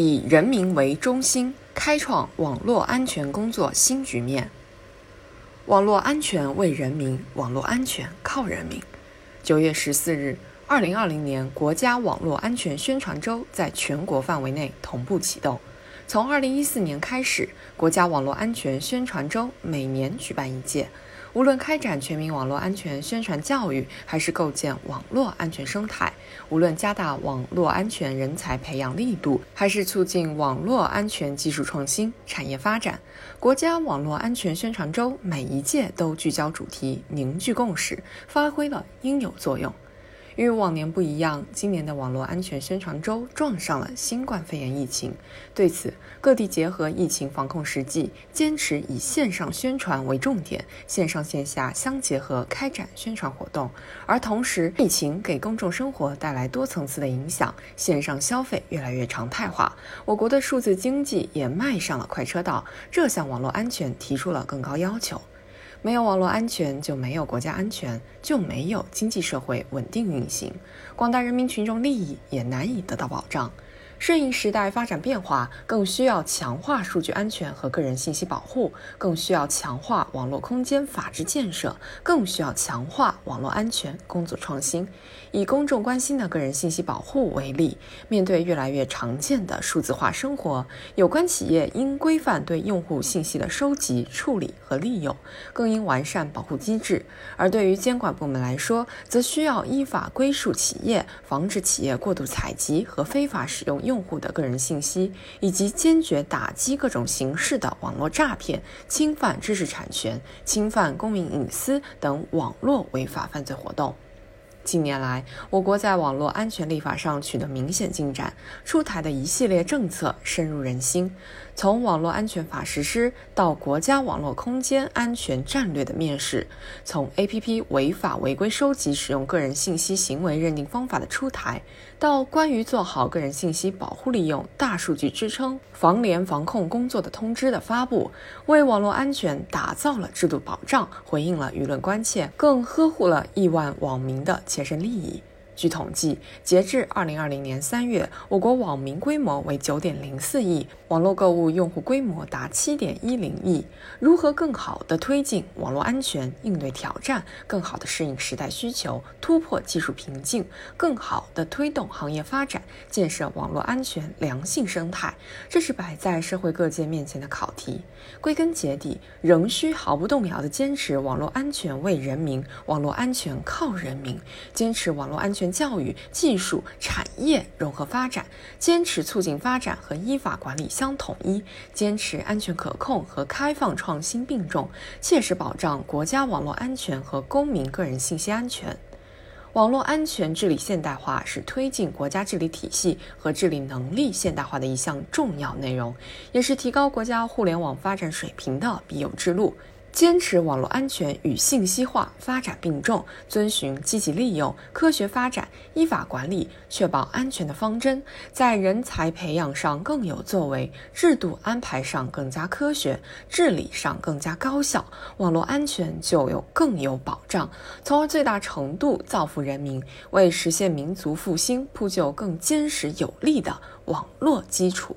以人民为中心，开创网络安全工作新局面。网络安全为人民，网络安全靠人民。九月十四日，二零二零年国家网络安全宣传周在全国范围内同步启动。从二零一四年开始，国家网络安全宣传周每年举办一届。无论开展全民网络安全宣传教育，还是构建网络安全生态；无论加大网络安全人才培养力度，还是促进网络安全技术创新、产业发展，国家网络安全宣传周每一届都聚焦主题，凝聚共识，发挥了应有作用。与往年不一样，今年的网络安全宣传周撞上了新冠肺炎疫情。对此，各地结合疫情防控实际，坚持以线上宣传为重点，线上线下相结合开展宣传活动。而同时，疫情给公众生活带来多层次的影响，线上消费越来越常态化，我国的数字经济也迈上了快车道，这项网络安全提出了更高要求。没有网络安全，就没有国家安全，就没有经济社会稳定运行，广大人民群众利益也难以得到保障。顺应时代发展变化，更需要强化数据安全和个人信息保护，更需要强化网络空间法治建设，更需要强化网络安全工作创新。以公众关心的个人信息保护为例，面对越来越常见的数字化生活，有关企业应规范对用户信息的收集、处理和利用，更应完善保护机制；而对于监管部门来说，则需要依法规束企业，防止企业过度采集和非法使用。用户的个人信息，以及坚决打击各种形式的网络诈骗、侵犯知识产权、侵犯公民隐私等网络违法犯罪活动。近年来，我国在网络安全立法上取得明显进展，出台的一系列政策深入人心。从网络安全法实施到国家网络空间安全战略的面世，从 APP 违法违规收集使用个人信息行为认定方法的出台，到关于做好个人信息保护利用大数据支撑防联防控工作的通知的发布，为网络安全打造了制度保障，回应了舆论关切，更呵护了亿万网民的。切身利益。据统计，截至二零二零年三月，我国网民规模为九点零四亿，网络购物用户规模达七点一零亿。如何更好地推进网络安全，应对挑战，更好地适应时代需求，突破技术瓶颈，更好地推动行业发展，建设网络安全良性生态，这是摆在社会各界面前的考题。归根结底，仍需毫不动摇地坚持网络安全为人民，网络安全靠人民，坚持网络安全教育、技术、产业融合发展，坚持促进发展和依法管理相统一，坚持安全可控和开放创新并重，切实保障国家网络安全和公民个人信息安全。网络安全治理现代化是推进国家治理体系和治理能力现代化的一项重要内容，也是提高国家互联网发展水平的必由之路。坚持网络安全与信息化发展并重，遵循积极利用、科学发展、依法管理、确保安全的方针，在人才培养上更有作为，制度安排上更加科学，治理上更加高效，网络安全就有更有保障，从而最大程度造福人民，为实现民族复兴铺就更坚实有力的网络基础。